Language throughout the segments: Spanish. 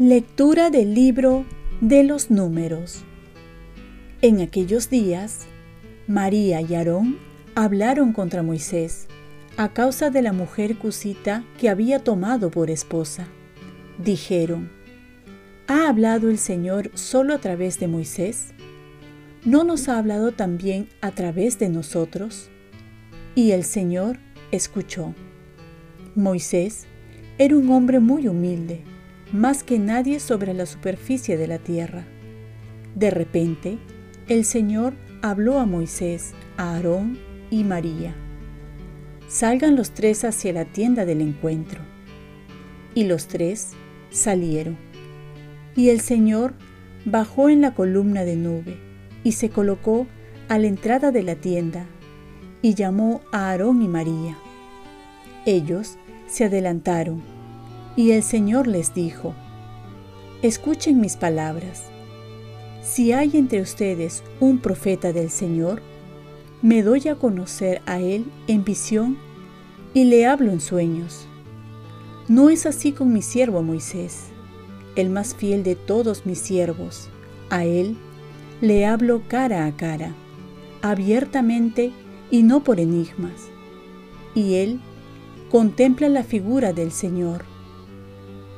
Lectura del libro de los números. En aquellos días, María y Aarón hablaron contra Moisés a causa de la mujer cusita que había tomado por esposa. Dijeron, ¿ha hablado el Señor solo a través de Moisés? ¿No nos ha hablado también a través de nosotros? Y el Señor escuchó. Moisés era un hombre muy humilde más que nadie sobre la superficie de la tierra. De repente, el Señor habló a Moisés, a Aarón y María. Salgan los tres hacia la tienda del encuentro. Y los tres salieron. Y el Señor bajó en la columna de nube y se colocó a la entrada de la tienda y llamó a Aarón y María. Ellos se adelantaron y el Señor les dijo, Escuchen mis palabras. Si hay entre ustedes un profeta del Señor, me doy a conocer a él en visión y le hablo en sueños. No es así con mi siervo Moisés, el más fiel de todos mis siervos. A él le hablo cara a cara, abiertamente y no por enigmas. Y él contempla la figura del Señor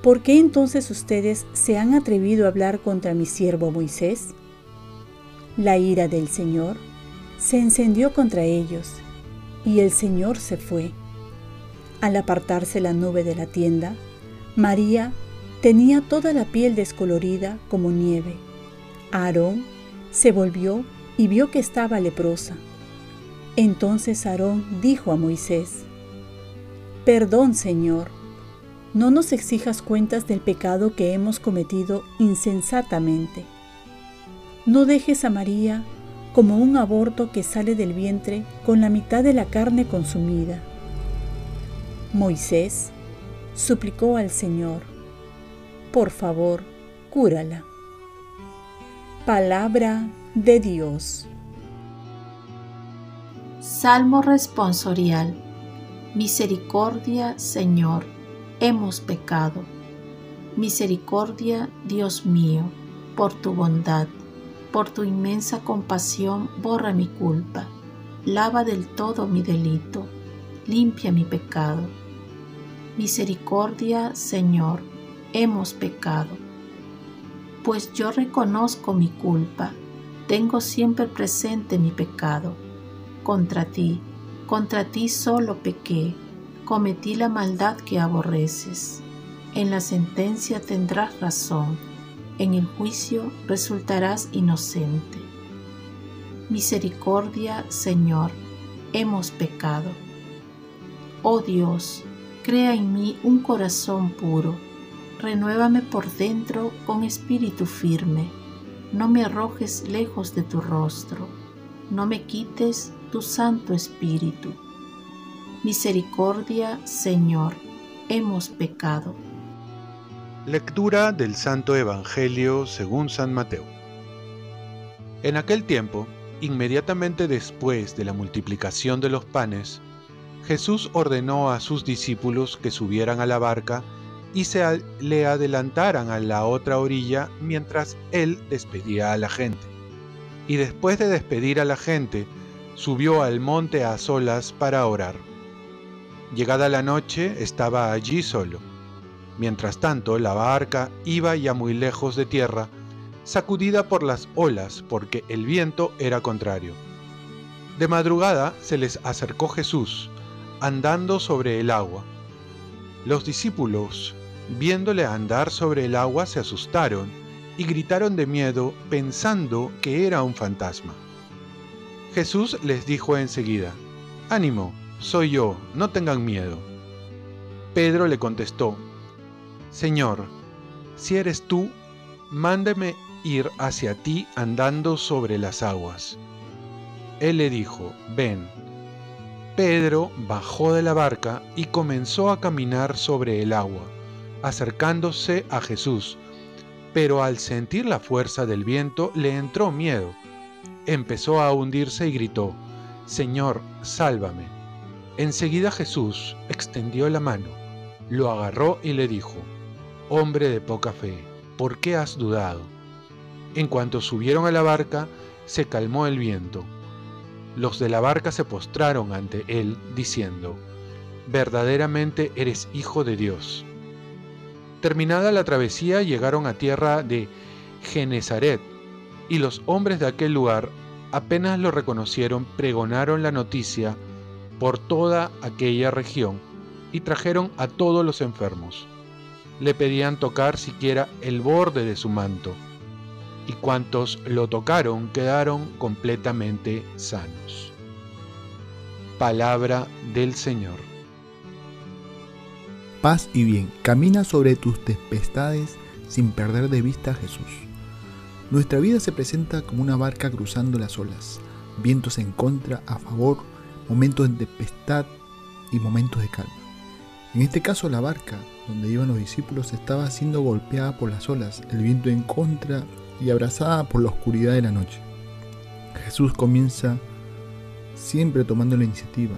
¿por qué entonces ustedes se han atrevido a hablar contra mi siervo Moisés? La ira del Señor se encendió contra ellos, y el Señor se fue. Al apartarse la nube de la tienda, María tenía toda la piel descolorida como nieve. Aarón se volvió y vio que estaba leprosa. Entonces Aarón dijo a Moisés, Perdón, Señor, no nos exijas cuentas del pecado que hemos cometido insensatamente. No dejes a María como un aborto que sale del vientre con la mitad de la carne consumida. Moisés suplicó al Señor, por favor, cúrala. Palabra de Dios. Salmo responsorial. Misericordia, Señor hemos pecado. Misericordia, Dios mío, por tu bondad, por tu inmensa compasión, borra mi culpa, lava del todo mi delito, limpia mi pecado. Misericordia, Señor, hemos pecado. Pues yo reconozco mi culpa, tengo siempre presente mi pecado. Contra ti, contra ti solo pequé cometí la maldad que aborreces. En la sentencia tendrás razón, en el juicio resultarás inocente. Misericordia, Señor, hemos pecado. Oh Dios, crea en mí un corazón puro, renuévame por dentro con espíritu firme, no me arrojes lejos de tu rostro, no me quites tu santo espíritu Misericordia, Señor, hemos pecado. Lectura del Santo Evangelio según San Mateo. En aquel tiempo, inmediatamente después de la multiplicación de los panes, Jesús ordenó a sus discípulos que subieran a la barca y se le adelantaran a la otra orilla mientras él despedía a la gente. Y después de despedir a la gente, subió al monte a solas para orar. Llegada la noche estaba allí solo. Mientras tanto, la barca iba ya muy lejos de tierra, sacudida por las olas porque el viento era contrario. De madrugada se les acercó Jesús, andando sobre el agua. Los discípulos, viéndole andar sobre el agua, se asustaron y gritaron de miedo pensando que era un fantasma. Jesús les dijo enseguida, Ánimo, soy yo, no tengan miedo. Pedro le contestó, Señor, si eres tú, mándeme ir hacia ti andando sobre las aguas. Él le dijo, ven. Pedro bajó de la barca y comenzó a caminar sobre el agua, acercándose a Jesús, pero al sentir la fuerza del viento le entró miedo. Empezó a hundirse y gritó, Señor, sálvame. Enseguida Jesús extendió la mano, lo agarró y le dijo, Hombre de poca fe, ¿por qué has dudado? En cuanto subieron a la barca, se calmó el viento. Los de la barca se postraron ante él, diciendo, Verdaderamente eres hijo de Dios. Terminada la travesía llegaron a tierra de Genezaret, y los hombres de aquel lugar, apenas lo reconocieron, pregonaron la noticia por toda aquella región y trajeron a todos los enfermos. Le pedían tocar siquiera el borde de su manto, y cuantos lo tocaron quedaron completamente sanos. Palabra del Señor. Paz y bien, camina sobre tus tempestades sin perder de vista a Jesús. Nuestra vida se presenta como una barca cruzando las olas, vientos en contra, a favor, momentos de tempestad y momentos de calma. En este caso la barca donde iban los discípulos estaba siendo golpeada por las olas, el viento en contra y abrazada por la oscuridad de la noche. Jesús comienza siempre tomando la iniciativa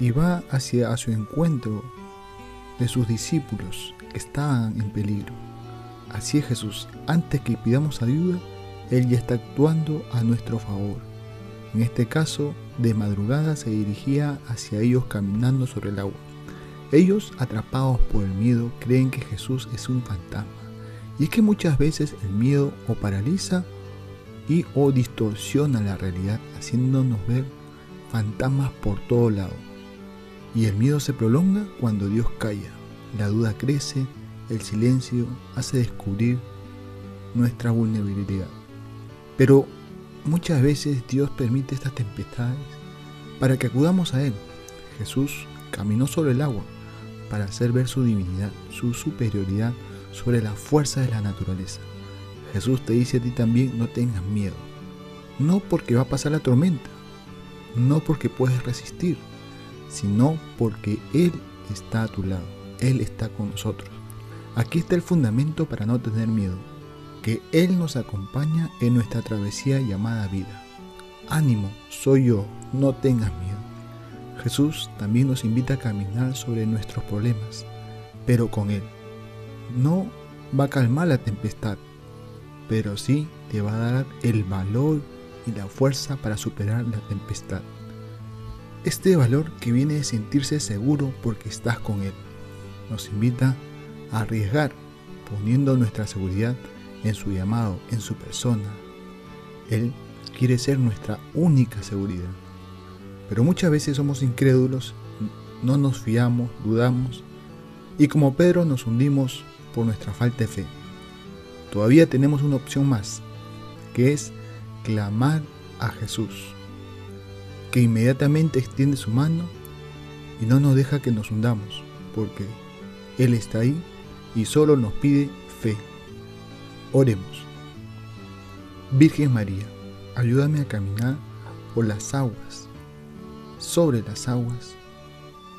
y va hacia su encuentro de sus discípulos estaban en peligro. Así es Jesús, antes que pidamos ayuda, Él ya está actuando a nuestro favor. En este caso, de madrugada se dirigía hacia ellos caminando sobre el agua. Ellos, atrapados por el miedo, creen que Jesús es un fantasma. Y es que muchas veces el miedo o paraliza y o distorsiona la realidad, haciéndonos ver fantasmas por todo lado. Y el miedo se prolonga cuando Dios calla. La duda crece, el silencio hace descubrir nuestra vulnerabilidad. Pero muchas veces Dios permite estas tempestades para que acudamos a Él. Jesús caminó sobre el agua para hacer ver su divinidad, su superioridad sobre la fuerza de la naturaleza. Jesús te dice a ti también, no tengas miedo. No porque va a pasar la tormenta, no porque puedes resistir, sino porque Él está a tu lado, Él está con nosotros. Aquí está el fundamento para no tener miedo, que Él nos acompaña en nuestra travesía llamada vida. Ánimo, soy yo, no tengas miedo. Jesús también nos invita a caminar sobre nuestros problemas, pero con Él. No va a calmar la tempestad, pero sí te va a dar el valor y la fuerza para superar la tempestad. Este valor que viene de sentirse seguro porque estás con Él nos invita a arriesgar poniendo nuestra seguridad en su llamado, en su persona. Él quiere ser nuestra única seguridad. Pero muchas veces somos incrédulos, no nos fiamos, dudamos y como Pedro nos hundimos por nuestra falta de fe. Todavía tenemos una opción más, que es clamar a Jesús que inmediatamente extiende su mano y no nos deja que nos hundamos, porque Él está ahí y solo nos pide fe. Oremos. Virgen María, ayúdame a caminar por las aguas, sobre las aguas,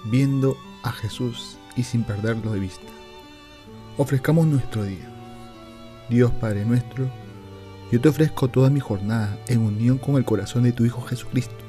viendo a Jesús y sin perderlo de vista. Ofrezcamos nuestro día. Dios Padre nuestro, yo te ofrezco toda mi jornada en unión con el corazón de tu Hijo Jesucristo